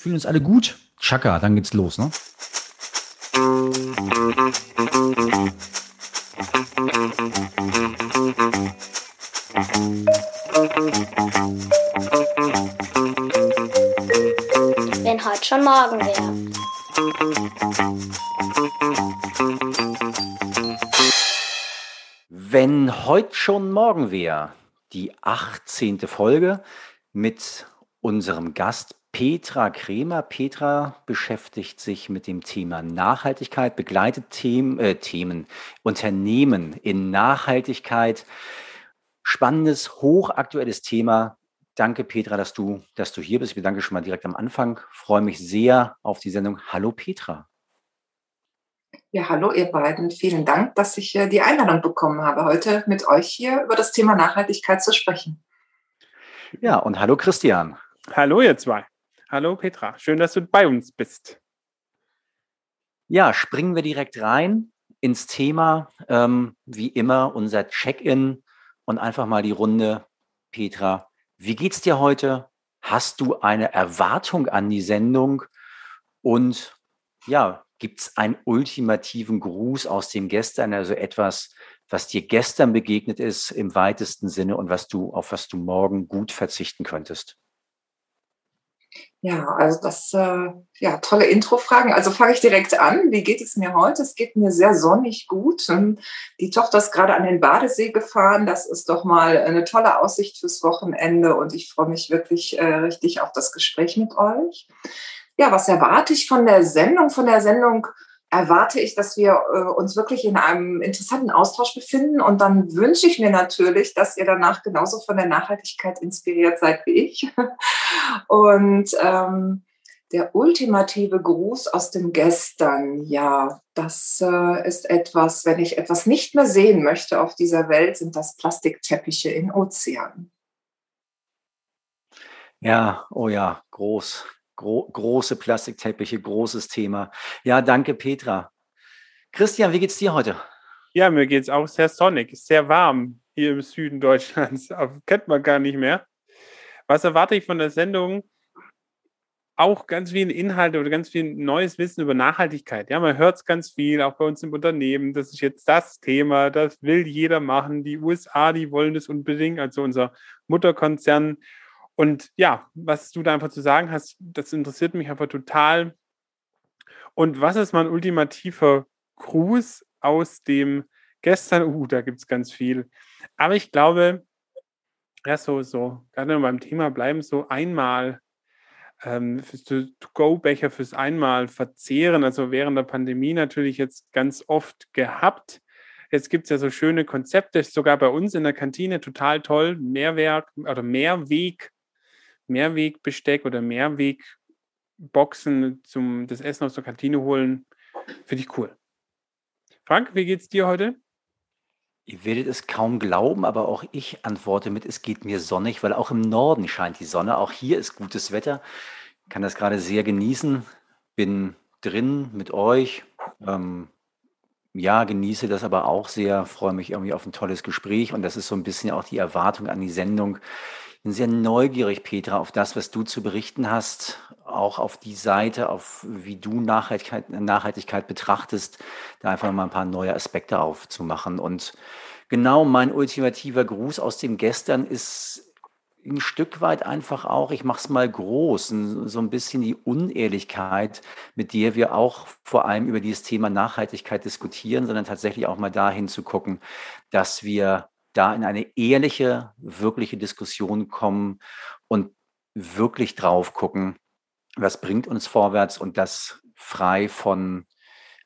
Fühlen uns alle gut? Chaka, dann geht's los, ne? Wenn heute schon morgen wäre. Wenn heute schon morgen wäre, die 18. Folge mit unserem Gast Petra Kremer. Petra beschäftigt sich mit dem Thema Nachhaltigkeit, begleitet Themen, äh, Themen, Unternehmen in Nachhaltigkeit. Spannendes, hochaktuelles Thema. Danke, Petra, dass du, dass du hier bist. Ich bedanke schon mal direkt am Anfang. Freue mich sehr auf die Sendung. Hallo, Petra. Ja, hallo ihr beiden. Vielen Dank, dass ich äh, die Einladung bekommen habe, heute mit euch hier über das Thema Nachhaltigkeit zu sprechen. Ja, und hallo Christian. Hallo ihr zwei. Hallo Petra, schön, dass du bei uns bist. Ja, springen wir direkt rein ins Thema. Ähm, wie immer unser Check-in und einfach mal die Runde. Petra, wie geht's dir heute? Hast du eine Erwartung an die Sendung? Und ja, gibt es einen ultimativen Gruß aus dem Gestern, also etwas, was dir gestern begegnet ist im weitesten Sinne und was du, auf was du morgen gut verzichten könntest? Ja, also das, äh, ja, tolle Intro-Fragen. Also fange ich direkt an. Wie geht es mir heute? Es geht mir sehr sonnig gut. Die Tochter ist gerade an den Badesee gefahren. Das ist doch mal eine tolle Aussicht fürs Wochenende und ich freue mich wirklich äh, richtig auf das Gespräch mit euch. Ja, was erwarte ich von der Sendung? Von der Sendung erwarte ich, dass wir äh, uns wirklich in einem interessanten Austausch befinden. Und dann wünsche ich mir natürlich, dass ihr danach genauso von der Nachhaltigkeit inspiriert seid wie ich. Und ähm, der ultimative Gruß aus dem Gestern, ja, das äh, ist etwas, wenn ich etwas nicht mehr sehen möchte auf dieser Welt, sind das Plastikteppiche in Ozeanen. Ja, oh ja, groß, Gro große Plastikteppiche, großes Thema. Ja, danke, Petra. Christian, wie geht's dir heute? Ja, mir geht's auch sehr sonnig, sehr warm hier im Süden Deutschlands. kennt man gar nicht mehr. Was erwarte ich von der Sendung? Auch ganz viele Inhalte oder ganz viel neues Wissen über Nachhaltigkeit. Ja, man hört es ganz viel, auch bei uns im Unternehmen. Das ist jetzt das Thema, das will jeder machen. Die USA, die wollen das unbedingt, also unser Mutterkonzern und ja, was du da einfach zu sagen hast, das interessiert mich einfach total. Und was ist mein ultimativer Gruß aus dem gestern? Uh, da gibt es ganz viel. Aber ich glaube, ja, so, so, gerade beim Thema bleiben, so einmal ähm, To-Go-Becher fürs einmal verzehren, also während der Pandemie natürlich jetzt ganz oft gehabt. Jetzt gibt es ja so schöne Konzepte, sogar bei uns in der Kantine total toll, Mehrwerk oder Mehrweg Mehrwegbesteck oder Mehrwegboxen zum das Essen aus der Kantine holen, finde ich cool. Frank, wie geht's dir heute? Ihr werdet es kaum glauben, aber auch ich antworte mit, es geht mir sonnig, weil auch im Norden scheint die Sonne. Auch hier ist gutes Wetter. Kann das gerade sehr genießen. Bin drin mit euch. Ähm, ja, genieße das aber auch sehr. Freue mich irgendwie auf ein tolles Gespräch. Und das ist so ein bisschen auch die Erwartung an die Sendung bin sehr neugierig, Petra, auf das, was du zu berichten hast, auch auf die Seite, auf wie du Nachhaltigkeit, Nachhaltigkeit betrachtest, da einfach mal ein paar neue Aspekte aufzumachen. Und genau mein ultimativer Gruß aus dem Gestern ist ein Stück weit einfach auch, ich mache es mal groß, so ein bisschen die Unehrlichkeit, mit der wir auch vor allem über dieses Thema Nachhaltigkeit diskutieren, sondern tatsächlich auch mal dahin zu gucken, dass wir da in eine ehrliche, wirkliche Diskussion kommen und wirklich drauf gucken, was bringt uns vorwärts und das frei von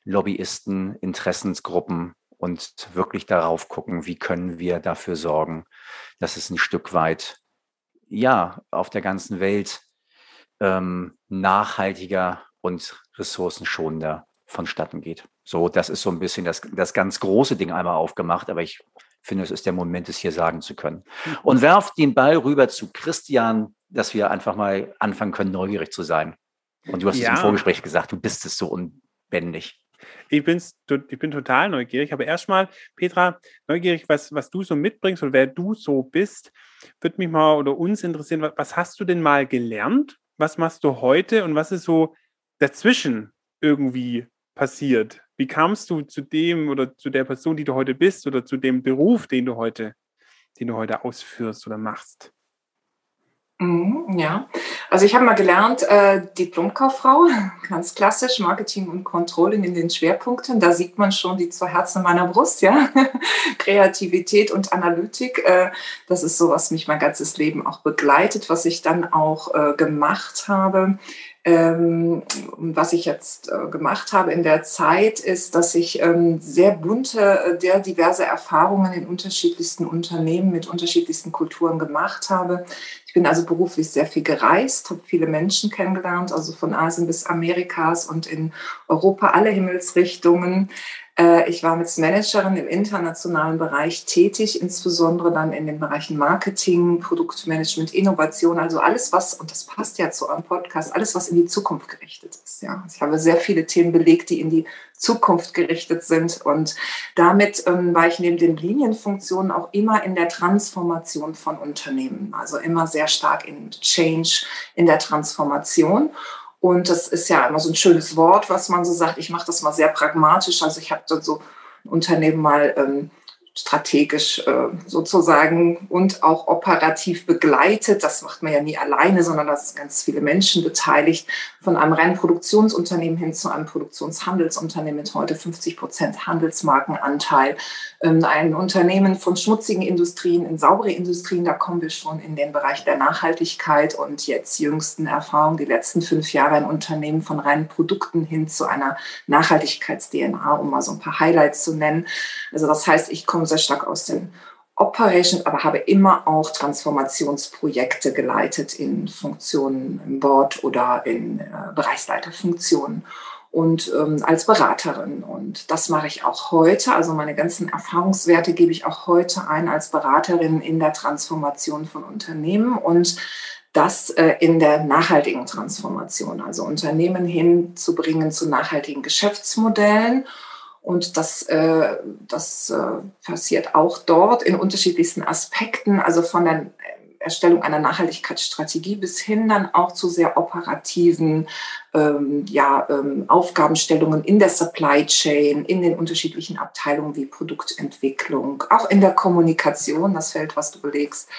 Lobbyisten, Interessensgruppen und wirklich darauf gucken, wie können wir dafür sorgen, dass es ein Stück weit, ja, auf der ganzen Welt ähm, nachhaltiger und ressourcenschonender vonstatten geht. So, das ist so ein bisschen das, das ganz große Ding einmal aufgemacht, aber ich finde, es ist der Moment, es hier sagen zu können. Mhm. Und werf den Ball rüber zu Christian, dass wir einfach mal anfangen können, neugierig zu sein. Und du hast ja. es im Vorgespräch gesagt, du bist es so unbändig. Ich, bin's, ich bin total neugierig, aber erstmal, Petra, neugierig, was, was du so mitbringst und wer du so bist, würde mich mal oder uns interessieren, was hast du denn mal gelernt was machst du heute und was ist so dazwischen irgendwie passiert? Wie kamst du zu dem oder zu der Person, die du heute bist oder zu dem Beruf, den du heute, den du heute ausführst oder machst? Mhm, ja, also ich habe mal gelernt, äh, Diplomkauffrau, ganz klassisch, Marketing und Controlling in den Schwerpunkten. Da sieht man schon die zwei Herzen meiner Brust, ja. Kreativität und Analytik. Äh, das ist so, was mich mein ganzes Leben auch begleitet, was ich dann auch äh, gemacht habe. Ähm, was ich jetzt äh, gemacht habe in der Zeit, ist, dass ich ähm, sehr bunte, äh, sehr diverse Erfahrungen in unterschiedlichsten Unternehmen mit unterschiedlichsten Kulturen gemacht habe. Ich bin also beruflich sehr viel gereist, habe viele Menschen kennengelernt, also von Asien bis Amerikas und in Europa alle Himmelsrichtungen. Äh, ich war als Managerin im internationalen Bereich tätig, insbesondere dann in den Bereichen Marketing, Produktmanagement, Innovation, also alles, was, und das passt ja zu eurem Podcast, alles, was in die Zukunft gerichtet ist. Ja. Ich habe sehr viele Themen belegt, die in die Zukunft gerichtet sind. Und damit ähm, war ich neben den Linienfunktionen auch immer in der Transformation von Unternehmen, also immer sehr stark in Change, in der Transformation. Und das ist ja immer so ein schönes Wort, was man so sagt. Ich mache das mal sehr pragmatisch. Also ich habe dann so ein Unternehmen mal ähm, strategisch äh, sozusagen und auch operativ begleitet. Das macht man ja nie alleine, sondern da sind ganz viele Menschen beteiligt, von einem reinen Produktionsunternehmen hin zu einem Produktionshandelsunternehmen mit heute 50 Prozent Handelsmarkenanteil. Ähm, ein Unternehmen von schmutzigen Industrien in saubere Industrien, da kommen wir schon in den Bereich der Nachhaltigkeit und jetzt jüngsten Erfahrungen, die letzten fünf Jahre ein Unternehmen von reinen Produkten hin zu einer Nachhaltigkeits-DNA, um mal so ein paar Highlights zu nennen. Also das heißt, ich komme komme sehr stark aus den Operations, aber habe immer auch Transformationsprojekte geleitet in Funktionen im Board oder in äh, Bereichsleiterfunktionen und ähm, als Beraterin. Und das mache ich auch heute. Also meine ganzen Erfahrungswerte gebe ich auch heute ein als Beraterin in der Transformation von Unternehmen und das äh, in der nachhaltigen Transformation, also Unternehmen hinzubringen zu nachhaltigen Geschäftsmodellen und das, äh, das äh, passiert auch dort in unterschiedlichsten Aspekten, also von der Erstellung einer Nachhaltigkeitsstrategie bis hin dann auch zu sehr operativen ähm, ja, ähm, Aufgabenstellungen in der Supply Chain, in den unterschiedlichen Abteilungen wie Produktentwicklung, auch in der Kommunikation, das Feld, was du belegst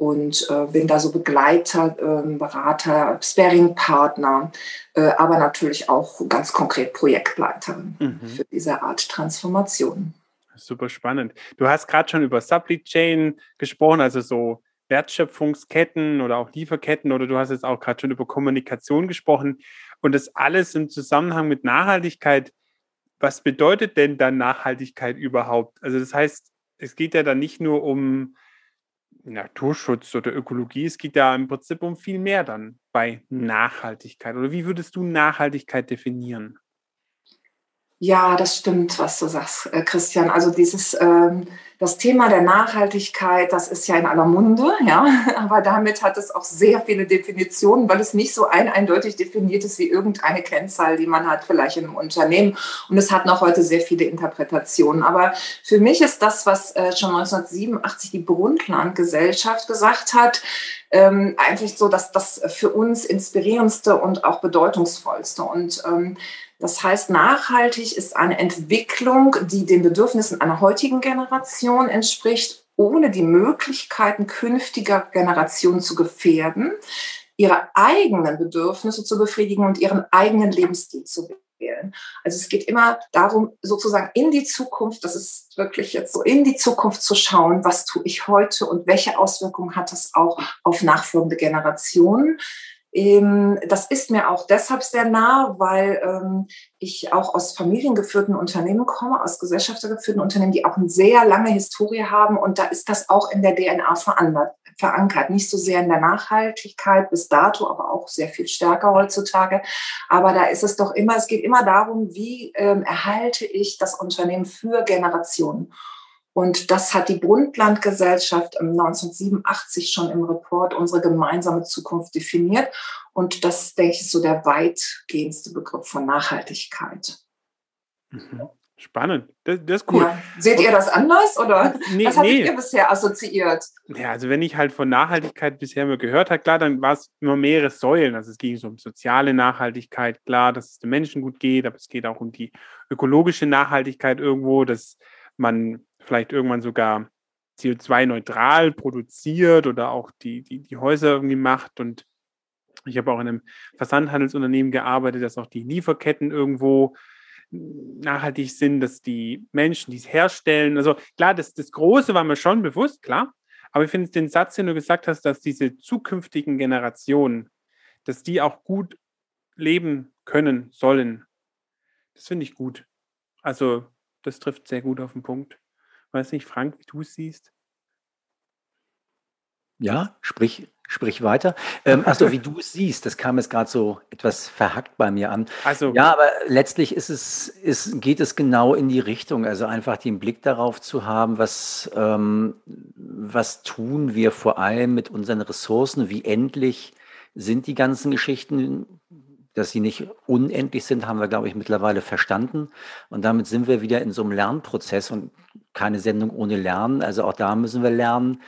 und äh, bin da so Begleiter, äh, Berater, Sparing-Partner, äh, aber natürlich auch ganz konkret Projektleiterin mhm. für diese Art Transformation. Super spannend. Du hast gerade schon über Supply Chain gesprochen, also so Wertschöpfungsketten oder auch Lieferketten oder du hast jetzt auch gerade schon über Kommunikation gesprochen und das alles im Zusammenhang mit Nachhaltigkeit. Was bedeutet denn dann Nachhaltigkeit überhaupt? Also das heißt, es geht ja dann nicht nur um Naturschutz oder Ökologie, es geht ja im Prinzip um viel mehr dann bei Nachhaltigkeit. Oder wie würdest du Nachhaltigkeit definieren? Ja, das stimmt, was du sagst, äh, Christian. Also dieses ähm, das Thema der Nachhaltigkeit, das ist ja in aller Munde, ja, aber damit hat es auch sehr viele Definitionen, weil es nicht so ein eindeutig definiert ist wie irgendeine Kennzahl, die man hat vielleicht in einem Unternehmen. Und es hat noch heute sehr viele Interpretationen. Aber für mich ist das, was äh, schon 1987 die Brundtland-Gesellschaft gesagt hat, ähm, eigentlich so, dass das für uns inspirierendste und auch bedeutungsvollste. Und ähm, das heißt, nachhaltig ist eine Entwicklung, die den Bedürfnissen einer heutigen Generation entspricht, ohne die Möglichkeiten künftiger Generationen zu gefährden, ihre eigenen Bedürfnisse zu befriedigen und ihren eigenen Lebensstil zu wählen. Also es geht immer darum, sozusagen in die Zukunft, das ist wirklich jetzt so, in die Zukunft zu schauen, was tue ich heute und welche Auswirkungen hat das auch auf nachfolgende Generationen. Ähm, das ist mir auch deshalb sehr nah, weil ähm, ich auch aus familiengeführten Unternehmen komme, aus gesellschaftergeführten Unternehmen, die auch eine sehr lange Historie haben. Und da ist das auch in der DNA verankert. Nicht so sehr in der Nachhaltigkeit bis dato, aber auch sehr viel stärker heutzutage. Aber da ist es doch immer, es geht immer darum, wie ähm, erhalte ich das Unternehmen für Generationen. Und das hat die Brundtland-Gesellschaft 1987 schon im Report unsere gemeinsame Zukunft definiert. Und das, denke ich, ist so der weitgehendste Begriff von Nachhaltigkeit. Mhm. Spannend. Das, das ist cool. Ja. Seht ihr das anders oder nee, was habt nee. ihr bisher assoziiert? Ja, also wenn ich halt von Nachhaltigkeit bisher mal gehört habe, klar, dann war es immer mehrere Säulen. Also es ging so um soziale Nachhaltigkeit, klar, dass es den Menschen gut geht, aber es geht auch um die ökologische Nachhaltigkeit irgendwo, dass man vielleicht irgendwann sogar CO2-neutral produziert oder auch die, die, die Häuser irgendwie macht. Und ich habe auch in einem Versandhandelsunternehmen gearbeitet, dass auch die Lieferketten irgendwo nachhaltig sind, dass die Menschen, die es herstellen, also klar, das, das Große war mir schon bewusst, klar, aber ich finde den Satz, den du gesagt hast, dass diese zukünftigen Generationen, dass die auch gut leben können sollen, das finde ich gut. Also das trifft sehr gut auf den Punkt. Weiß nicht, Frank, wie du es siehst? Ja, sprich, sprich weiter. Ähm, also wie du es siehst, das kam jetzt gerade so etwas verhackt bei mir an. Also, ja, aber letztlich ist es, ist, geht es genau in die Richtung. Also einfach den Blick darauf zu haben, was, ähm, was tun wir vor allem mit unseren Ressourcen, wie endlich sind die ganzen Geschichten, dass sie nicht unendlich sind, haben wir, glaube ich, mittlerweile verstanden. Und damit sind wir wieder in so einem Lernprozess und keine Sendung ohne Lernen. Also auch da müssen wir lernen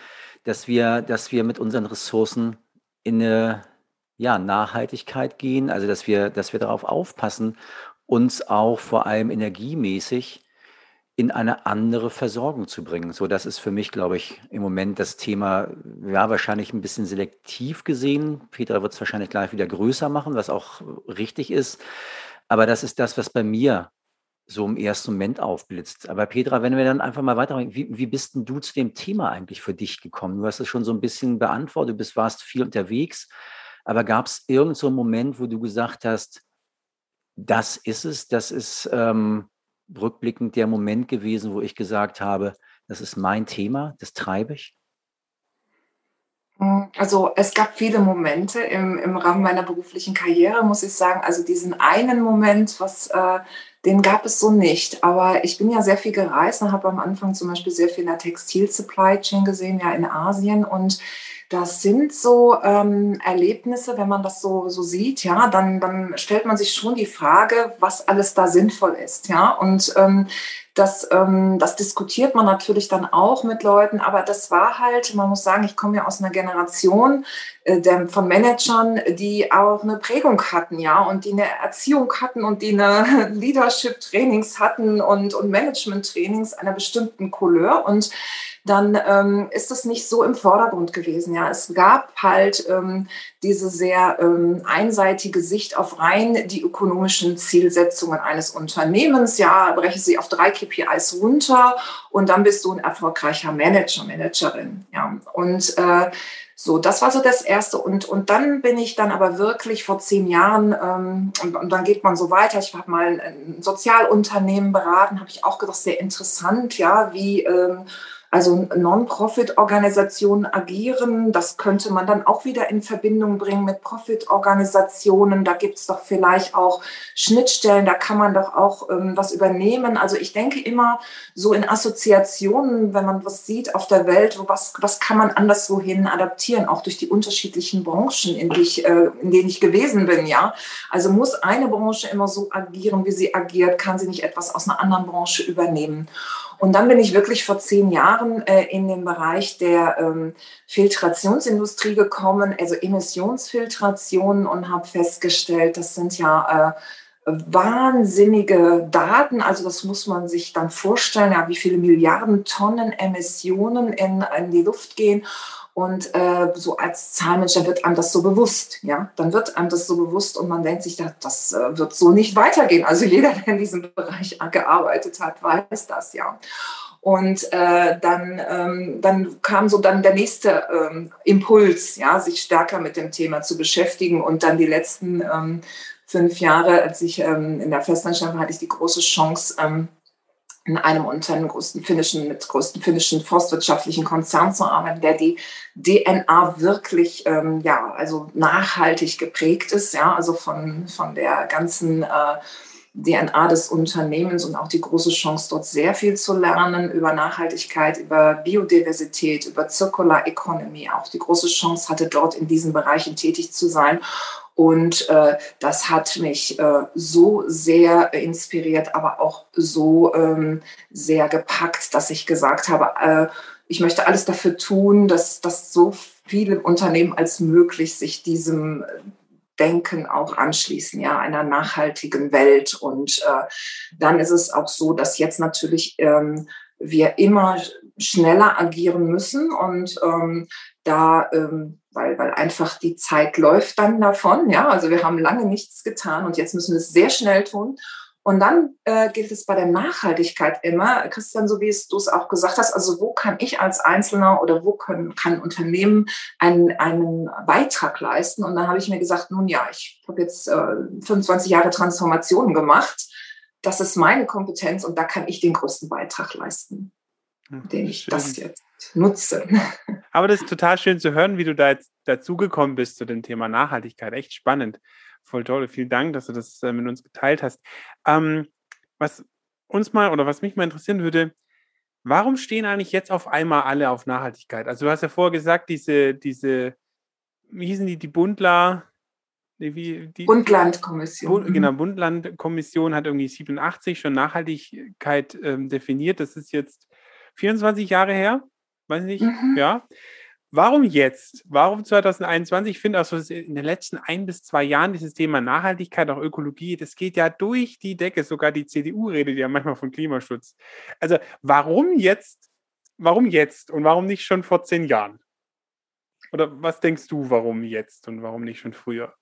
dass wir, dass wir mit unseren Ressourcen in eine ja, Nachhaltigkeit gehen, also dass wir, dass wir darauf aufpassen, uns auch vor allem energiemäßig in eine andere Versorgung zu bringen. So, das ist für mich, glaube ich, im Moment das Thema, ja, wahrscheinlich ein bisschen selektiv gesehen. Peter wird es wahrscheinlich gleich wieder größer machen, was auch richtig ist. Aber das ist das, was bei mir so im ersten Moment aufblitzt. Aber Petra, wenn wir dann einfach mal weitermachen, wie, wie bist denn du zu dem Thema eigentlich für dich gekommen? Du hast es schon so ein bisschen beantwortet, du bist, warst viel unterwegs, aber gab es irgend so Moment, wo du gesagt hast, das ist es, das ist ähm, rückblickend der Moment gewesen, wo ich gesagt habe, das ist mein Thema, das treibe ich? Also es gab viele Momente im, im Rahmen meiner beruflichen Karriere, muss ich sagen. Also diesen einen Moment, was äh, den gab es so nicht. Aber ich bin ja sehr viel gereist und habe am Anfang zum Beispiel sehr viel in der Textil-Supply Chain gesehen, ja in Asien. Und das sind so ähm, Erlebnisse, wenn man das so, so sieht, ja, dann, dann stellt man sich schon die Frage, was alles da sinnvoll ist, ja. Und ähm, das, ähm, das diskutiert man natürlich dann auch mit Leuten, aber das war halt, man muss sagen, ich komme ja aus einer Generation äh, der, von Managern, die auch eine Prägung hatten, ja, und die eine Erziehung hatten und die eine Leadership-Trainings hatten und, und Management-Trainings einer bestimmten Couleur und dann ähm, ist es nicht so im Vordergrund gewesen. Ja, es gab halt ähm, diese sehr ähm, einseitige Sicht auf rein die ökonomischen Zielsetzungen eines Unternehmens. Ja, breche sie auf drei KPIs runter und dann bist du ein erfolgreicher Manager, Managerin. Ja, und äh, so, das war so das Erste. Und, und dann bin ich dann aber wirklich vor zehn Jahren, ähm, und, und dann geht man so weiter. Ich habe mal ein Sozialunternehmen beraten, habe ich auch gedacht, sehr interessant, ja, wie ähm, also Non-Profit-Organisationen agieren. Das könnte man dann auch wieder in Verbindung bringen mit Profit-Organisationen. Da gibt es doch vielleicht auch Schnittstellen, da kann man doch auch ähm, was übernehmen. Also ich denke immer so in Assoziationen, wenn man was sieht auf der Welt, was, was kann man anderswohin adaptieren, auch durch die unterschiedlichen Branchen, in, die ich, äh, in denen ich gewesen bin. Ja, Also muss eine Branche immer so agieren, wie sie agiert, kann sie nicht etwas aus einer anderen Branche übernehmen. Und dann bin ich wirklich vor zehn Jahren äh, in den Bereich der ähm, Filtrationsindustrie gekommen, also Emissionsfiltration und habe festgestellt, das sind ja äh, wahnsinnige Daten. Also das muss man sich dann vorstellen, ja, wie viele Milliarden Tonnen Emissionen in, in die Luft gehen. Und äh, so als Zahlmanager wird einem das so bewusst, ja, dann wird einem das so bewusst und man denkt sich, das, das äh, wird so nicht weitergehen. Also jeder, der in diesem Bereich gearbeitet hat, weiß das, ja. Und äh, dann, ähm, dann kam so dann der nächste ähm, Impuls, ja, sich stärker mit dem Thema zu beschäftigen. Und dann die letzten ähm, fünf Jahre, als ich ähm, in der Festanstellung war, hatte ich die große Chance, ähm, in einem Unternehmen größten finnischen, mit größten finnischen forstwirtschaftlichen Konzern zu arbeiten, der die DNA wirklich ähm, ja also nachhaltig geprägt ist, ja also von von der ganzen äh, DNA des Unternehmens und auch die große Chance, dort sehr viel zu lernen über Nachhaltigkeit, über Biodiversität, über Circular Economy, auch die große Chance hatte, dort in diesen Bereichen tätig zu sein Und äh, das hat mich äh, so sehr inspiriert, aber auch so ähm, sehr gepackt, dass ich gesagt habe, äh, ich möchte alles dafür tun, dass, dass so viele Unternehmen als möglich sich diesem Denken auch anschließen, ja, einer nachhaltigen Welt. Und äh, dann ist es auch so, dass jetzt natürlich ähm, wir immer schneller agieren müssen und ähm, da, ähm, weil, weil einfach die Zeit läuft dann davon, ja, also wir haben lange nichts getan und jetzt müssen wir es sehr schnell tun. Und dann äh, gilt es bei der Nachhaltigkeit immer, Christian, so wie es du es auch gesagt hast, also wo kann ich als Einzelner oder wo können, kann Unternehmen einen, einen Beitrag leisten? Und dann habe ich mir gesagt, nun ja, ich habe jetzt äh, 25 Jahre Transformation gemacht. Das ist meine Kompetenz und da kann ich den größten Beitrag leisten, indem ich schön. das jetzt nutze. Aber das ist total schön zu hören, wie du da jetzt dazugekommen bist zu dem Thema Nachhaltigkeit. Echt spannend. Voll toll. Vielen Dank, dass du das äh, mit uns geteilt hast. Ähm, was uns mal oder was mich mal interessieren würde, warum stehen eigentlich jetzt auf einmal alle auf Nachhaltigkeit? Also du hast ja vorher gesagt, diese, diese, wie hießen die, die Bundler, wie, die, Bundlandkommission. Bund, mhm. genau, Bundlandkommission hat irgendwie 87 schon Nachhaltigkeit ähm, definiert. Das ist jetzt 24 Jahre her, weiß nicht, mhm. ja. Warum jetzt? Warum 2021? Ich finde auch so, in den letzten ein bis zwei Jahren dieses Thema Nachhaltigkeit, auch Ökologie, das geht ja durch die Decke. Sogar die CDU redet ja manchmal von Klimaschutz. Also warum jetzt? Warum jetzt und warum nicht schon vor zehn Jahren? Oder was denkst du, warum jetzt und warum nicht schon früher?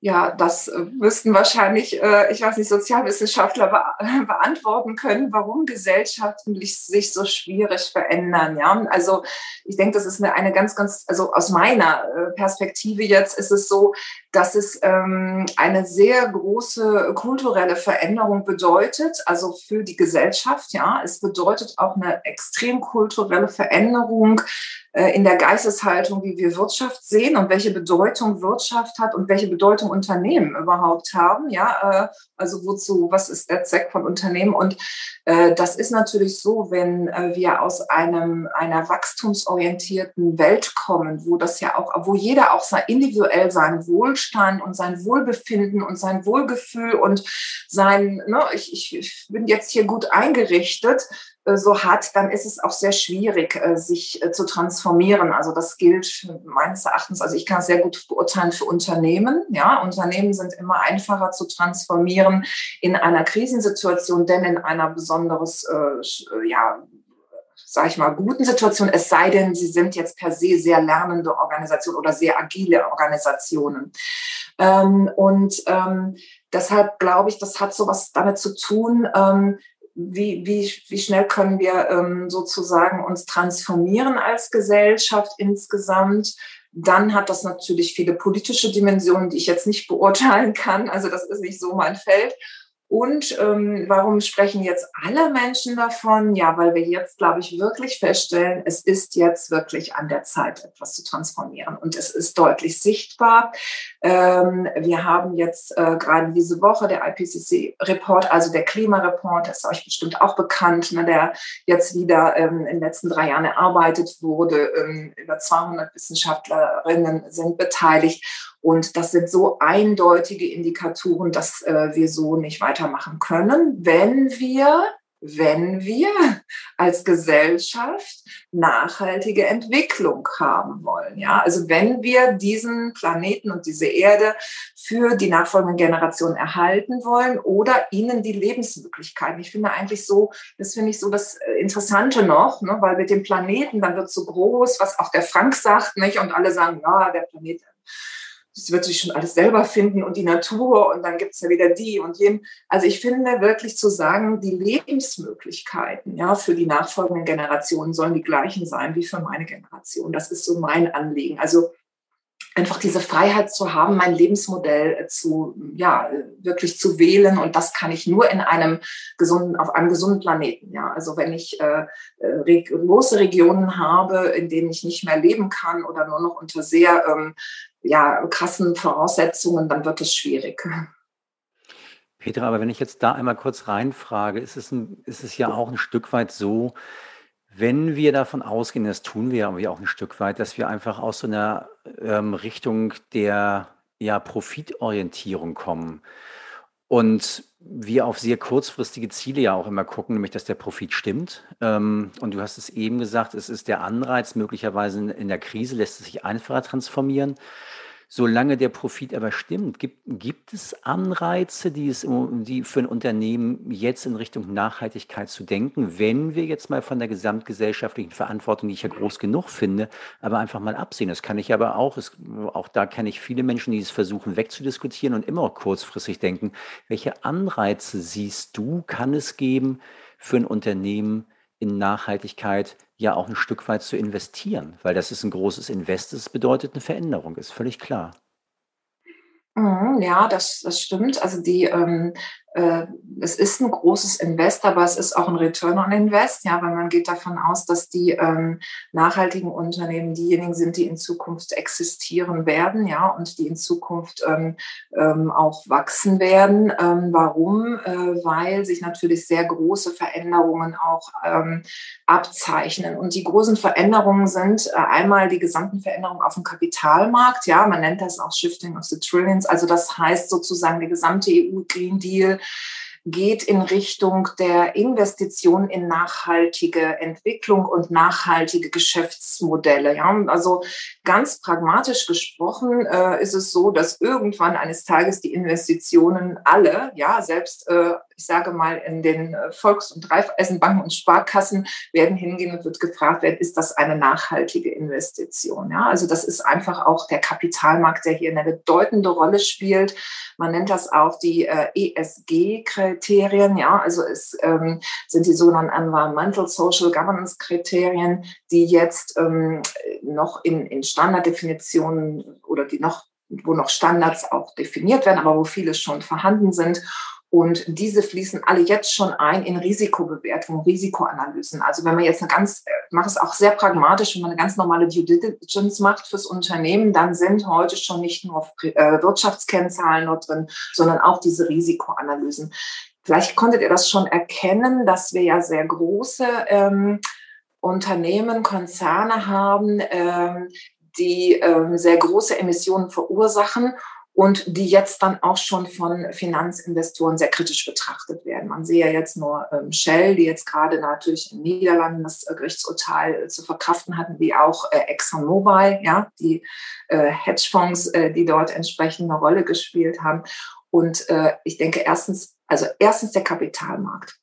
Ja, das äh, müssten wahrscheinlich, äh, ich weiß nicht, Sozialwissenschaftler beantworten können, warum Gesellschaften sich so schwierig verändern. Ja, also ich denke, das ist eine, eine ganz, ganz, also aus meiner äh, Perspektive jetzt ist es so, dass es ähm, eine sehr große kulturelle Veränderung bedeutet, also für die Gesellschaft. Ja, es bedeutet auch eine extrem kulturelle Veränderung äh, in der Geisteshaltung, wie wir Wirtschaft sehen und welche Bedeutung Wirtschaft hat und welche Bedeutung Unternehmen überhaupt haben. Ja, äh, also wozu, was ist der Zweck von Unternehmen? Und äh, das ist natürlich so, wenn wir aus einem, einer wachstumsorientierten Welt kommen, wo das ja auch, wo jeder auch individuell seinen Wohlstand und sein Wohlbefinden und sein Wohlgefühl und sein, ne, ich, ich, ich bin jetzt hier gut eingerichtet, äh, so hat, dann ist es auch sehr schwierig, äh, sich äh, zu transformieren. Also das gilt meines Erachtens, also ich kann es sehr gut beurteilen für Unternehmen. Ja, Unternehmen sind immer einfacher zu transformieren in einer Krisensituation, denn in einer besonderes, ja, sage ich mal, guten Situation, es sei denn, sie sind jetzt per se sehr lernende Organisationen oder sehr agile Organisationen. Ähm, und ähm, deshalb glaube ich, das hat so was damit zu tun, ähm, wie, wie, wie schnell können wir ähm, sozusagen uns transformieren als Gesellschaft insgesamt. Dann hat das natürlich viele politische Dimensionen, die ich jetzt nicht beurteilen kann. Also das ist nicht so mein Feld. Und ähm, warum sprechen jetzt alle Menschen davon? Ja, weil wir jetzt, glaube ich, wirklich feststellen, es ist jetzt wirklich an der Zeit, etwas zu transformieren. Und es ist deutlich sichtbar. Ähm, wir haben jetzt äh, gerade diese Woche der IPCC-Report, also der Klimareport, das ist euch bestimmt auch bekannt, ne, der jetzt wieder ähm, in den letzten drei Jahren erarbeitet wurde. Ähm, über 200 Wissenschaftlerinnen sind beteiligt. Und das sind so eindeutige Indikatoren, dass äh, wir so nicht weitermachen können, wenn wir, wenn wir als Gesellschaft nachhaltige Entwicklung haben wollen. Ja, also wenn wir diesen Planeten und diese Erde für die nachfolgenden Generationen erhalten wollen oder ihnen die Lebensmöglichkeiten. Ich finde eigentlich so, das finde ich so das äh, Interessante noch, ne, weil mit dem Planeten, dann wird so groß, was auch der Frank sagt, nicht? Und alle sagen, ja, der Planet das wird sich schon alles selber finden und die Natur und dann gibt es ja wieder die und jenen. Also ich finde wirklich zu sagen, die Lebensmöglichkeiten ja, für die nachfolgenden Generationen sollen die gleichen sein wie für meine Generation. Das ist so mein Anliegen. Also einfach diese Freiheit zu haben, mein Lebensmodell zu, ja, wirklich zu wählen. Und das kann ich nur in einem gesunden, auf einem gesunden Planeten. Ja, also wenn ich äh, äh große Regionen habe, in denen ich nicht mehr leben kann oder nur noch unter sehr ähm, ja, krassen Voraussetzungen, dann wird es schwierig. Petra, aber wenn ich jetzt da einmal kurz reinfrage, ist es, ein, ist es ja auch ein Stück weit so, wenn wir davon ausgehen, das tun wir aber auch ein Stück weit, dass wir einfach aus so einer ähm, Richtung der ja, Profitorientierung kommen und wir auf sehr kurzfristige Ziele ja auch immer gucken, nämlich dass der Profit stimmt. Ähm, und du hast es eben gesagt, es ist der Anreiz, möglicherweise in, in der Krise lässt es sich einfacher transformieren. Solange der Profit aber stimmt, gibt, gibt es Anreize, die, es, die für ein Unternehmen jetzt in Richtung Nachhaltigkeit zu denken, wenn wir jetzt mal von der gesamtgesellschaftlichen Verantwortung, die ich ja groß genug finde, aber einfach mal absehen. Das kann ich aber auch, es, auch da kenne ich viele Menschen, die es versuchen wegzudiskutieren und immer kurzfristig denken, welche Anreize siehst du, kann es geben für ein Unternehmen in Nachhaltigkeit, ja auch ein Stück weit zu investieren, weil das ist ein großes Invest, das bedeutet eine Veränderung, ist völlig klar. Mhm, ja, das, das stimmt. Also die, ähm, äh, es ist ein großes Invest, aber es ist auch ein Return on Invest, ja, weil man geht davon aus, dass die ähm, nachhaltigen Unternehmen diejenigen sind, die in Zukunft existieren werden, ja, und die in Zukunft ähm, ähm, auch wachsen werden. Ähm, warum? Äh, weil sich natürlich sehr große Veränderungen auch ähm, abzeichnen. Und die großen Veränderungen sind äh, einmal die gesamten Veränderungen auf dem Kapitalmarkt, ja, man nennt das auch Shifting of the Trillions, also das heißt sozusagen der gesamte EU Green Deal geht in Richtung der Investition in nachhaltige Entwicklung und nachhaltige Geschäftsmodelle. Ja, also ganz pragmatisch gesprochen äh, ist es so, dass irgendwann eines Tages die Investitionen alle, ja, selbst äh, ich sage mal, in den äh, Volks- und Raiffeisenbanken und Sparkassen werden hingehen und wird gefragt werden, ist das eine nachhaltige Investition? Ja, also das ist einfach auch der Kapitalmarkt, der hier eine bedeutende Rolle spielt. Man nennt das auch die äh, ESG-Kriterien. Ja, also es ähm, sind die sogenannten Environmental Social Governance Kriterien, die jetzt ähm, noch in, in Standarddefinitionen oder die noch wo noch Standards auch definiert werden, aber wo viele schon vorhanden sind. Und diese fließen alle jetzt schon ein in Risikobewertung, Risikoanalysen. Also wenn man jetzt eine ganz, macht es auch sehr pragmatisch, wenn man eine ganz normale Due Diligence macht fürs Unternehmen, dann sind heute schon nicht nur äh, Wirtschaftskennzahlen dort drin, sondern auch diese Risikoanalysen. Vielleicht konntet ihr das schon erkennen, dass wir ja sehr große ähm, Unternehmen, Konzerne haben, ähm, die ähm, sehr große Emissionen verursachen und die jetzt dann auch schon von Finanzinvestoren sehr kritisch betrachtet werden. Man sehe ja jetzt nur ähm, Shell, die jetzt gerade natürlich in den Niederlanden das äh, Gerichtsurteil äh, zu verkraften hatten, wie auch äh, ExxonMobil, ja, die äh, Hedgefonds, äh, die dort entsprechend eine Rolle gespielt haben. Und äh, ich denke erstens, also erstens der Kapitalmarkt.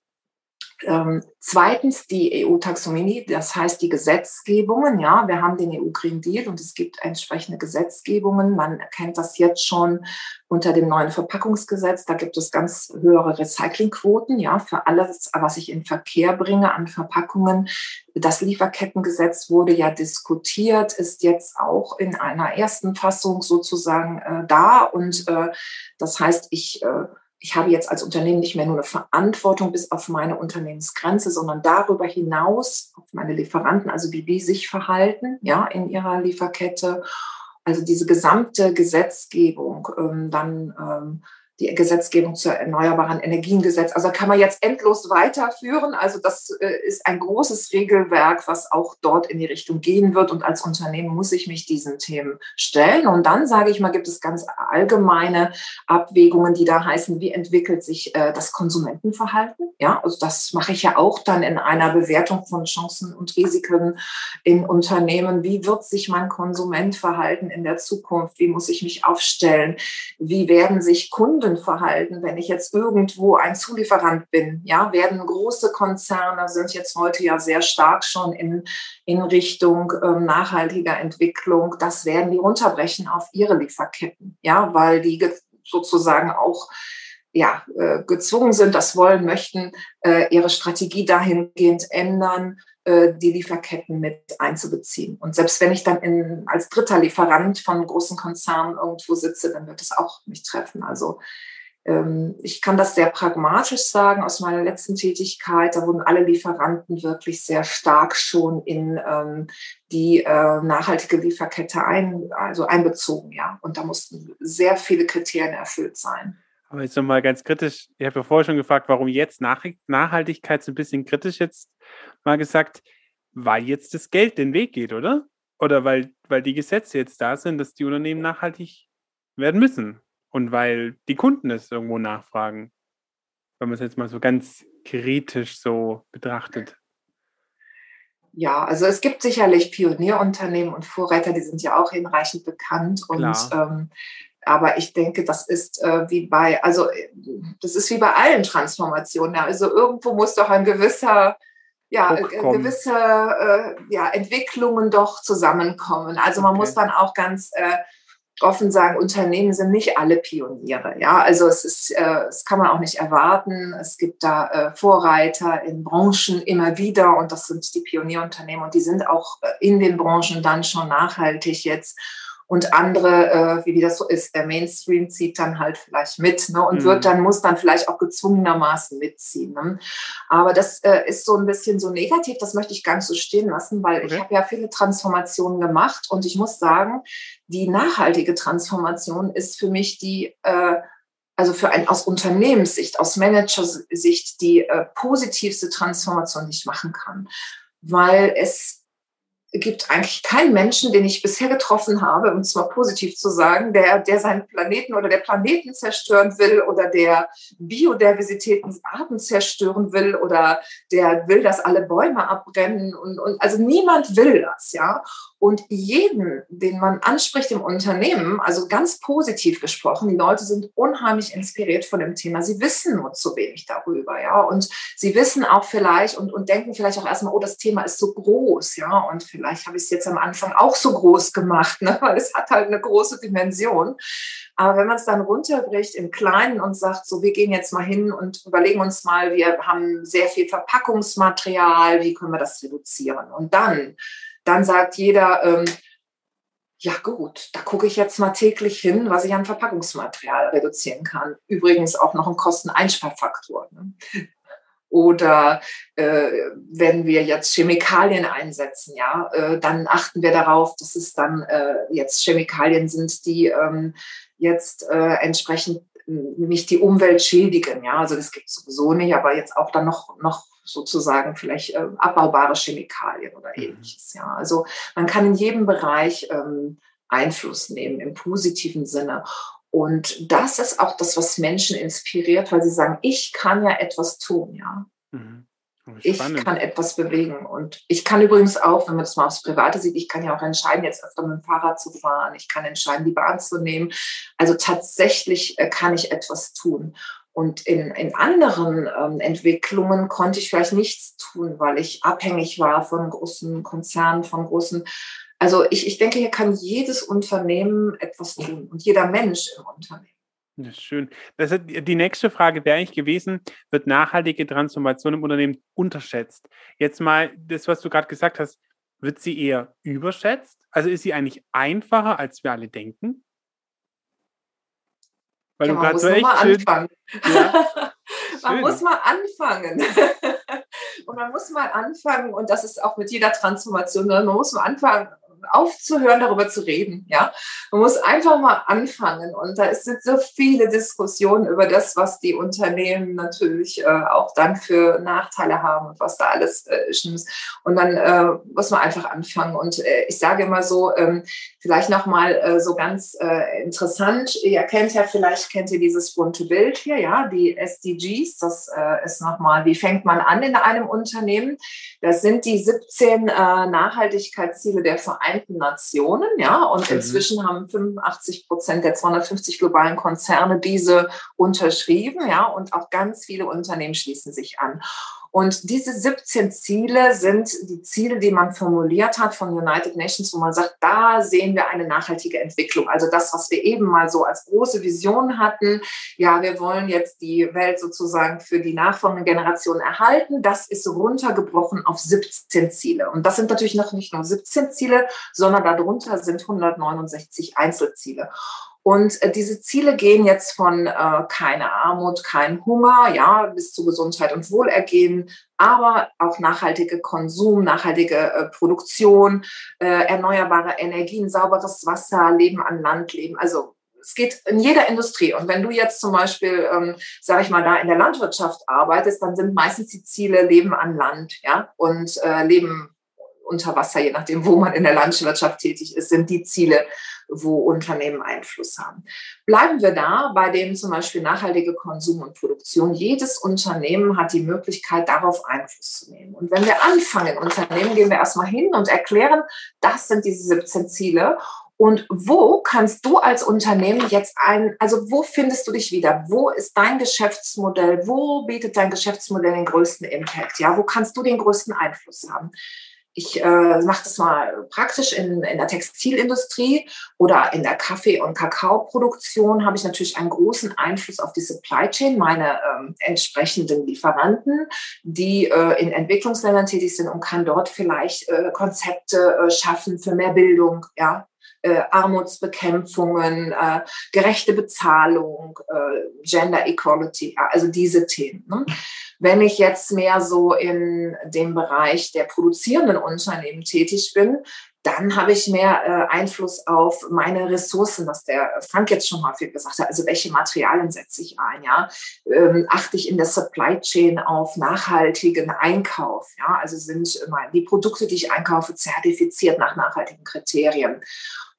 Ähm, zweitens die EU-Taxonomie, das heißt die Gesetzgebungen. Ja, wir haben den EU Green Deal und es gibt entsprechende Gesetzgebungen. Man erkennt das jetzt schon unter dem neuen Verpackungsgesetz. Da gibt es ganz höhere Recyclingquoten, ja, für alles, was ich in Verkehr bringe an Verpackungen. Das Lieferkettengesetz wurde ja diskutiert, ist jetzt auch in einer ersten Fassung sozusagen äh, da und äh, das heißt, ich äh, ich habe jetzt als Unternehmen nicht mehr nur eine Verantwortung bis auf meine Unternehmensgrenze, sondern darüber hinaus auf meine Lieferanten, also wie die sich verhalten, ja, in ihrer Lieferkette. Also diese gesamte Gesetzgebung, ähm, dann ähm, die Gesetzgebung zur erneuerbaren Energiengesetz. Also kann man jetzt endlos weiterführen. Also das äh, ist ein großes Regelwerk, was auch dort in die Richtung gehen wird. Und als Unternehmen muss ich mich diesen Themen stellen. Und dann sage ich mal, gibt es ganz allgemeine Abwägungen, die da heißen, wie entwickelt sich äh, das Konsumentenverhalten? Ja, also das mache ich ja auch dann in einer Bewertung von Chancen und Risiken in Unternehmen. Wie wird sich mein Konsument verhalten in der Zukunft? Wie muss ich mich aufstellen? Wie werden sich Kunden Kundenverhalten, wenn ich jetzt irgendwo ein Zulieferant bin, ja, werden große Konzerne sind jetzt heute ja sehr stark schon in, in Richtung ähm, nachhaltiger Entwicklung. Das werden die runterbrechen auf ihre Lieferketten, ja, weil die sozusagen auch ja, äh, gezwungen sind, das wollen, möchten, äh, ihre Strategie dahingehend ändern, die Lieferketten mit einzubeziehen. Und selbst wenn ich dann in, als dritter Lieferant von großen Konzernen irgendwo sitze, dann wird es auch mich treffen. Also ähm, ich kann das sehr pragmatisch sagen aus meiner letzten Tätigkeit. Da wurden alle Lieferanten wirklich sehr stark schon in ähm, die äh, nachhaltige Lieferkette ein, also einbezogen, ja. Und da mussten sehr viele Kriterien erfüllt sein. Aber jetzt nochmal ganz kritisch, ich habe ja vorher schon gefragt, warum jetzt Nach Nachhaltigkeit so ein bisschen kritisch jetzt mal gesagt, weil jetzt das Geld den Weg geht, oder? Oder weil, weil die Gesetze jetzt da sind, dass die Unternehmen nachhaltig werden müssen und weil die Kunden es irgendwo nachfragen. Wenn man es jetzt mal so ganz kritisch so betrachtet. Ja, also es gibt sicherlich Pionierunternehmen und Vorreiter, die sind ja auch hinreichend bekannt. Und ähm, aber ich denke, das ist äh, wie bei, also das ist wie bei allen Transformationen. Ja. Also irgendwo muss doch ein gewisser ja, äh, gewisse äh, ja, Entwicklungen doch zusammenkommen. Also man okay. muss dann auch ganz äh, offen sagen, Unternehmen sind nicht alle Pioniere. Ja, also es ist, äh, das kann man auch nicht erwarten. Es gibt da äh, Vorreiter in Branchen immer wieder und das sind die Pionierunternehmen und die sind auch äh, in den Branchen dann schon nachhaltig jetzt und andere, äh, wie, wie das so ist, der Mainstream zieht dann halt vielleicht mit ne, und mhm. wird dann, muss dann vielleicht auch gezwungenermaßen mitziehen. Ne? Aber das äh, ist so ein bisschen so negativ, das möchte ich gar nicht so stehen lassen, weil okay. ich habe ja viele Transformationen gemacht und ich muss sagen, die nachhaltige Transformation ist für mich die, äh, also für ein aus Unternehmenssicht, aus Managersicht die äh, positivste Transformation, die ich machen kann. Weil es gibt eigentlich keinen Menschen, den ich bisher getroffen habe, um es mal positiv zu sagen, der, der seinen Planeten oder der Planeten zerstören will oder der Biodiversität des Arten zerstören will oder der will, dass alle Bäume abbrennen und, und also niemand will das, ja. Und jeden, den man anspricht im Unternehmen, also ganz positiv gesprochen, die Leute sind unheimlich inspiriert von dem Thema. Sie wissen nur zu wenig darüber, ja. Und sie wissen auch vielleicht und, und denken vielleicht auch erstmal, oh, das Thema ist so groß, ja. Und vielleicht habe ich es jetzt am Anfang auch so groß gemacht, ne? weil es hat halt eine große Dimension. Aber wenn man es dann runterbricht im Kleinen und sagt, so, wir gehen jetzt mal hin und überlegen uns mal, wir haben sehr viel Verpackungsmaterial, wie können wir das reduzieren? Und dann dann sagt jeder, ähm, ja gut, da gucke ich jetzt mal täglich hin, was ich an Verpackungsmaterial reduzieren kann. Übrigens auch noch ein Kosteneinsparfaktor. Ne? Oder äh, wenn wir jetzt Chemikalien einsetzen, ja, äh, dann achten wir darauf, dass es dann äh, jetzt Chemikalien sind, die ähm, jetzt äh, entsprechend nicht die Umwelt schädigen. Ja, also das gibt es sowieso nicht, aber jetzt auch dann noch, noch sozusagen vielleicht äh, abbaubare Chemikalien oder mhm. ähnliches. Ja, also man kann in jedem Bereich ähm, Einfluss nehmen im positiven Sinne. Und das ist auch das, was Menschen inspiriert, weil sie sagen, ich kann ja etwas tun, ja. Mhm. Ich kann etwas bewegen. Und ich kann übrigens auch, wenn man das mal aufs Private sieht, ich kann ja auch entscheiden, jetzt öfter mit dem Fahrrad zu fahren. Ich kann entscheiden, die Bahn zu nehmen. Also tatsächlich äh, kann ich etwas tun. Und in, in anderen ähm, Entwicklungen konnte ich vielleicht nichts tun, weil ich abhängig war von großen Konzernen, von großen. Also ich, ich denke, hier kann jedes Unternehmen etwas tun und jeder Mensch im Unternehmen. Ist schön. Das ist, die nächste Frage wäre eigentlich gewesen, wird nachhaltige Transformation im Unternehmen unterschätzt? Jetzt mal das, was du gerade gesagt hast, wird sie eher überschätzt? Also ist sie eigentlich einfacher, als wir alle denken? Weil ja, du gerade so echt mal schön, anfangen. Ja, man muss mal anfangen. und man muss mal anfangen, und das ist auch mit jeder Transformation, ne? man muss mal anfangen, aufzuhören, darüber zu reden. Ja, man muss einfach mal anfangen. Und da sind so viele Diskussionen über das, was die Unternehmen natürlich äh, auch dann für Nachteile haben und was da alles äh, ist. Und dann äh, muss man einfach anfangen. Und äh, ich sage immer so, ähm, vielleicht noch mal äh, so ganz äh, interessant. Ihr kennt ja vielleicht kennt ihr dieses bunte Bild hier, ja, die SDGs. Das ist noch mal, wie fängt man an in einem Unternehmen? Das sind die 17 Nachhaltigkeitsziele der Vereinten Vereinten Nationen, ja, und mhm. inzwischen haben 85 Prozent der 250 globalen Konzerne diese unterschrieben, ja, und auch ganz viele Unternehmen schließen sich an. Und diese 17 Ziele sind die Ziele, die man formuliert hat von United Nations, wo man sagt, da sehen wir eine nachhaltige Entwicklung. Also das, was wir eben mal so als große Vision hatten. Ja, wir wollen jetzt die Welt sozusagen für die nachfolgende Generation erhalten. Das ist runtergebrochen auf 17 Ziele. Und das sind natürlich noch nicht nur 17 Ziele, sondern darunter sind 169 Einzelziele. Und äh, diese Ziele gehen jetzt von äh, keine Armut, kein Hunger, ja, bis zu Gesundheit und Wohlergehen, aber auch nachhaltige Konsum, nachhaltige äh, Produktion, äh, erneuerbare Energien, sauberes Wasser, Leben an Land, Leben. Also es geht in jeder Industrie. Und wenn du jetzt zum Beispiel, ähm, sage ich mal, da in der Landwirtschaft arbeitest, dann sind meistens die Ziele Leben an Land, ja, und äh, Leben unter Wasser, je nachdem, wo man in der Landwirtschaft tätig ist, sind die Ziele, wo Unternehmen Einfluss haben. Bleiben wir da bei dem zum Beispiel nachhaltige Konsum und Produktion. Jedes Unternehmen hat die Möglichkeit, darauf Einfluss zu nehmen. Und wenn wir anfangen, Unternehmen, gehen wir erstmal hin und erklären, das sind diese 17 Ziele und wo kannst du als Unternehmen jetzt ein, also wo findest du dich wieder? Wo ist dein Geschäftsmodell? Wo bietet dein Geschäftsmodell den größten Impact? Ja, wo kannst du den größten Einfluss haben? Ich äh, mache das mal praktisch in, in der Textilindustrie oder in der Kaffee- und Kakaoproduktion habe ich natürlich einen großen Einfluss auf die Supply Chain, meine ähm, entsprechenden Lieferanten, die äh, in Entwicklungsländern tätig sind und kann dort vielleicht äh, Konzepte äh, schaffen für mehr Bildung, ja, äh, Armutsbekämpfungen, äh, gerechte Bezahlung, äh, Gender Equality, also diese Themen. Ne? Wenn ich jetzt mehr so in dem Bereich der produzierenden Unternehmen tätig bin, dann habe ich mehr äh, Einfluss auf meine Ressourcen, was der Frank jetzt schon häufig gesagt hat. Also welche Materialien setze ich ein? Ja, ähm, achte ich in der Supply Chain auf nachhaltigen Einkauf? Ja, also sind die Produkte, die ich einkaufe, zertifiziert nach nachhaltigen Kriterien?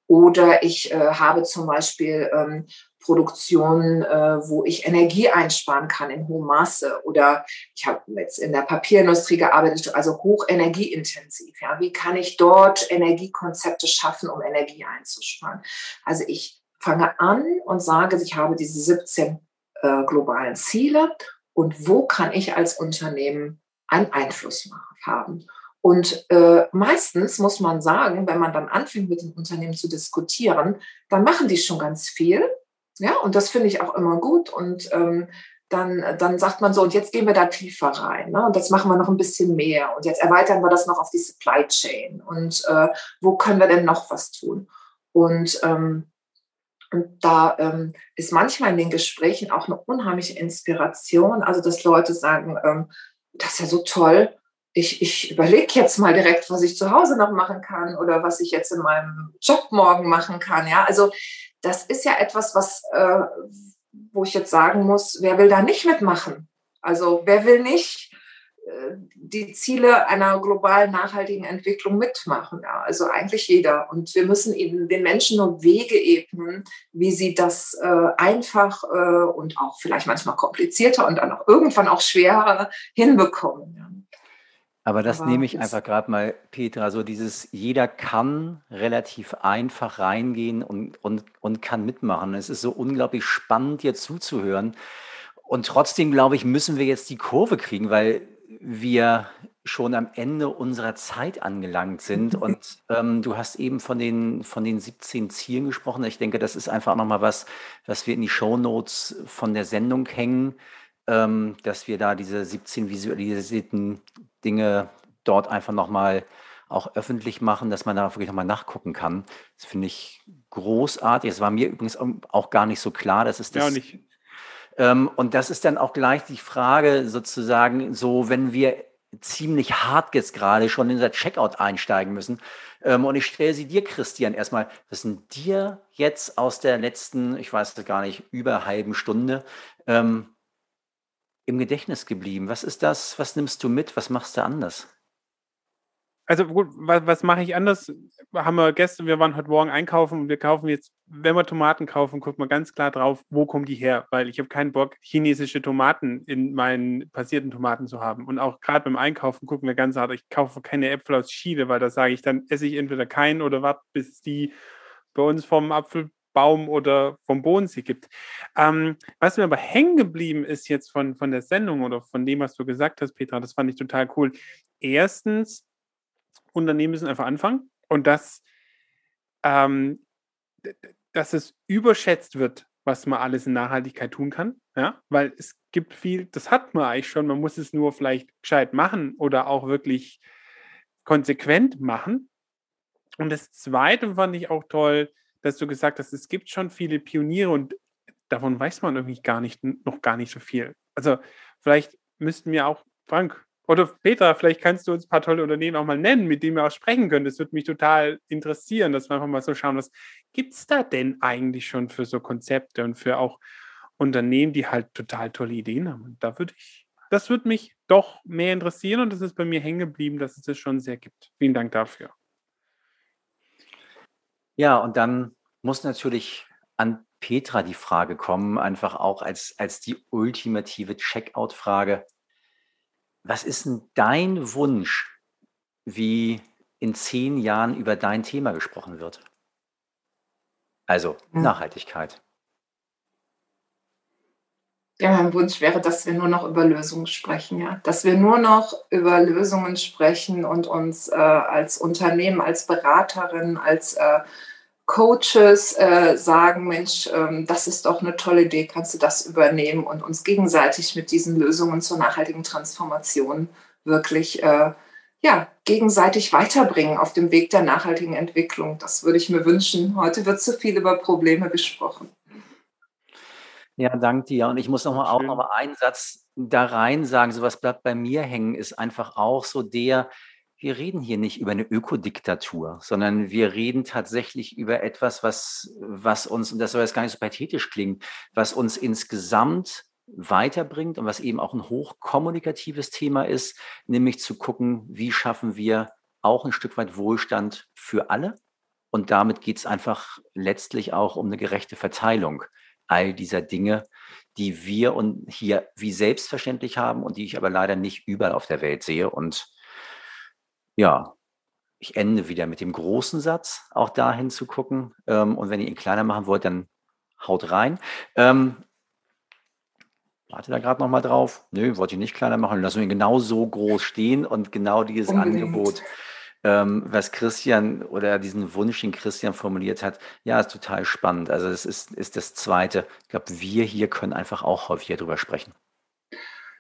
Oder ich äh, habe zum Beispiel ähm, Produktionen, äh, wo ich Energie einsparen kann in hohem Maße. Oder ich habe jetzt in der Papierindustrie gearbeitet, also hochenergieintensiv. Ja, wie kann ich dort Energiekonzepte schaffen, um Energie einzusparen? Also ich fange an und sage, ich habe diese 17 äh, globalen Ziele und wo kann ich als Unternehmen einen Einfluss haben? Und äh, meistens muss man sagen, wenn man dann anfängt, mit den Unternehmen zu diskutieren, dann machen die schon ganz viel. Ja, und das finde ich auch immer gut. Und ähm, dann, dann sagt man so, und jetzt gehen wir da tiefer rein. Ne? Und jetzt machen wir noch ein bisschen mehr. Und jetzt erweitern wir das noch auf die Supply Chain. Und äh, wo können wir denn noch was tun? Und, ähm, und da ähm, ist manchmal in den Gesprächen auch eine unheimliche Inspiration. Also, dass Leute sagen, ähm, das ist ja so toll ich, ich überlege jetzt mal direkt, was ich zu Hause noch machen kann oder was ich jetzt in meinem Job morgen machen kann. Ja, also das ist ja etwas, was, äh, wo ich jetzt sagen muss, wer will da nicht mitmachen? Also wer will nicht äh, die Ziele einer globalen nachhaltigen Entwicklung mitmachen? Ja, also eigentlich jeder. Und wir müssen ihnen, den Menschen nur Wege ebnen, wie sie das äh, einfach äh, und auch vielleicht manchmal komplizierter und dann auch irgendwann auch schwerer hinbekommen. Ja. Aber das Aber nehme ich einfach gerade mal, Petra, so dieses, jeder kann relativ einfach reingehen und, und, und kann mitmachen. Es ist so unglaublich spannend, dir zuzuhören. Und trotzdem, glaube ich, müssen wir jetzt die Kurve kriegen, weil wir schon am Ende unserer Zeit angelangt sind. Und ähm, du hast eben von den, von den 17 Zielen gesprochen. Ich denke, das ist einfach nochmal was, was wir in die Shownotes von der Sendung hängen, ähm, dass wir da diese 17 visualisierten Dinge dort einfach nochmal auch öffentlich machen, dass man da wirklich nochmal nachgucken kann. Das finde ich großartig. Es war mir übrigens auch gar nicht so klar, dass es das. Ja, nicht. Ähm, und das ist dann auch gleich die Frage sozusagen, so wenn wir ziemlich hart jetzt gerade schon in unser Checkout einsteigen müssen. Ähm, und ich stelle sie dir, Christian, erstmal, was sind dir jetzt aus der letzten, ich weiß es gar nicht, über halben Stunde, ähm, im Gedächtnis geblieben? Was ist das? Was nimmst du mit? Was machst du anders? Also gut, was, was mache ich anders? Haben wir gestern, wir waren heute Morgen einkaufen und wir kaufen jetzt, wenn wir Tomaten kaufen, gucken wir ganz klar drauf, wo kommen die her, weil ich habe keinen Bock, chinesische Tomaten in meinen passierten Tomaten zu haben. Und auch gerade beim Einkaufen gucken wir ganz hart, ich kaufe keine Äpfel aus Chile, weil da sage ich, dann esse ich entweder keinen oder warte, bis die bei uns vom Apfel Baum oder vom Bodensee gibt. Ähm, was mir aber hängen geblieben ist jetzt von, von der Sendung oder von dem, was du gesagt hast, Petra, das fand ich total cool. Erstens, Unternehmen müssen einfach anfangen und dass, ähm, dass es überschätzt wird, was man alles in Nachhaltigkeit tun kann. Ja, weil es gibt viel, das hat man eigentlich schon, man muss es nur vielleicht gescheit machen oder auch wirklich konsequent machen. Und das Zweite fand ich auch toll, dass du gesagt hast, es gibt schon viele Pioniere und davon weiß man irgendwie gar nicht, noch gar nicht so viel. Also vielleicht müssten wir auch, Frank oder Peter, vielleicht kannst du uns ein paar tolle Unternehmen auch mal nennen, mit denen wir auch sprechen können. Das würde mich total interessieren, dass wir einfach mal so schauen, was gibt es da denn eigentlich schon für so Konzepte und für auch Unternehmen, die halt total tolle Ideen haben. Und da würde ich das würde mich doch mehr interessieren und das ist bei mir hängen geblieben, dass es das schon sehr gibt. Vielen Dank dafür. Ja, und dann muss natürlich an Petra die Frage kommen, einfach auch als, als die ultimative Checkout-Frage. Was ist denn dein Wunsch, wie in zehn Jahren über dein Thema gesprochen wird? Also Hm. Nachhaltigkeit. Ja, mein Wunsch wäre, dass wir nur noch über Lösungen sprechen, ja. Dass wir nur noch über Lösungen sprechen und uns äh, als Unternehmen, als Beraterin, als äh, Coaches äh, sagen, Mensch, ähm, das ist doch eine tolle Idee, kannst du das übernehmen und uns gegenseitig mit diesen Lösungen zur nachhaltigen Transformation wirklich äh, ja, gegenseitig weiterbringen auf dem Weg der nachhaltigen Entwicklung. Das würde ich mir wünschen. Heute wird zu viel über Probleme gesprochen. Ja, danke dir. Und ich muss noch mal auch noch mal einen Satz da rein sagen, so was bleibt bei mir hängen, ist einfach auch so der, wir reden hier nicht über eine Ökodiktatur, sondern wir reden tatsächlich über etwas, was, was uns, und das soll jetzt gar nicht so pathetisch klingen, was uns insgesamt weiterbringt und was eben auch ein hochkommunikatives Thema ist, nämlich zu gucken, wie schaffen wir auch ein Stück weit Wohlstand für alle. Und damit geht es einfach letztlich auch um eine gerechte Verteilung all dieser Dinge, die wir und hier wie selbstverständlich haben und die ich aber leider nicht überall auf der Welt sehe. Und ja, ich ende wieder mit dem großen Satz, auch dahin zu gucken. Ähm, und wenn ihr ihn kleiner machen wollt, dann haut rein. Ähm, warte da gerade noch mal drauf. Nö, wollte ich nicht kleiner machen. Lassen wir ihn genau so groß stehen und genau dieses Unbedingt. Angebot ähm, was Christian oder diesen Wunsch, den Christian formuliert hat, ja, ist total spannend. Also es ist, ist das Zweite. Ich glaube, wir hier können einfach auch häufiger drüber sprechen.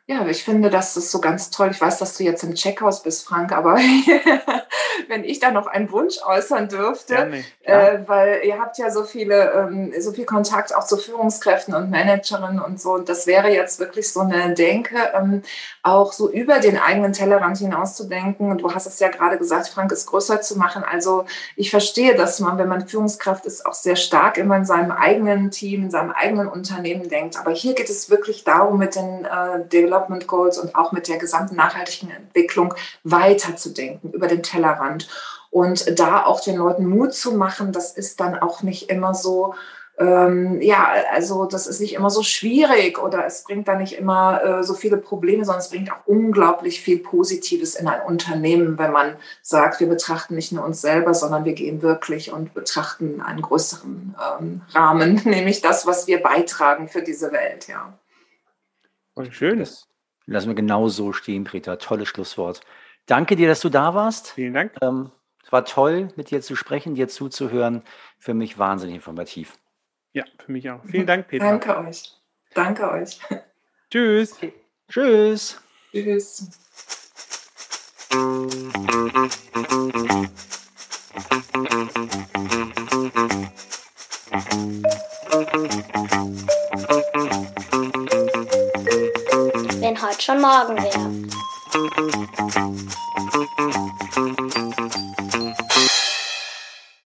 Ja, ich finde, das ist so ganz toll. Ich weiß, dass du jetzt im Checkhaus bist, Frank, aber wenn ich da noch einen Wunsch äußern dürfte, Gerne. äh, weil ihr habt ja so viele, ähm, so viel Kontakt auch zu Führungskräften und Managerinnen und so. Und das wäre jetzt wirklich so eine Denke, ähm, auch so über den eigenen Tellerrand hinauszudenken. Und du hast es ja gerade gesagt, Frank, es größer zu machen. Also ich verstehe, dass man, wenn man Führungskraft ist, auch sehr stark immer in seinem eigenen Team, in seinem eigenen Unternehmen denkt. Aber hier geht es wirklich darum, mit den äh, Development Goals und auch mit der gesamten nachhaltigen Entwicklung weiterzudenken über den Tellerrand. Und da auch den Leuten Mut zu machen, das ist dann auch nicht immer so, ähm, ja, also das ist nicht immer so schwierig oder es bringt da nicht immer äh, so viele Probleme, sondern es bringt auch unglaublich viel Positives in ein Unternehmen, wenn man sagt, wir betrachten nicht nur uns selber, sondern wir gehen wirklich und betrachten einen größeren ähm, Rahmen, nämlich das, was wir beitragen für diese Welt, ja. Voll schön. Das lassen wir genau so stehen, Peter. Tolles Schlusswort. Danke dir, dass du da warst. Vielen Dank. Ähm, es war toll, mit dir zu sprechen, dir zuzuhören. Für mich wahnsinnig informativ. Ja, für mich auch. Vielen Dank, Peter. Danke euch. Danke euch. Tschüss. Tschüss. Tschüss. Wenn heute schon morgen wäre. Thank you.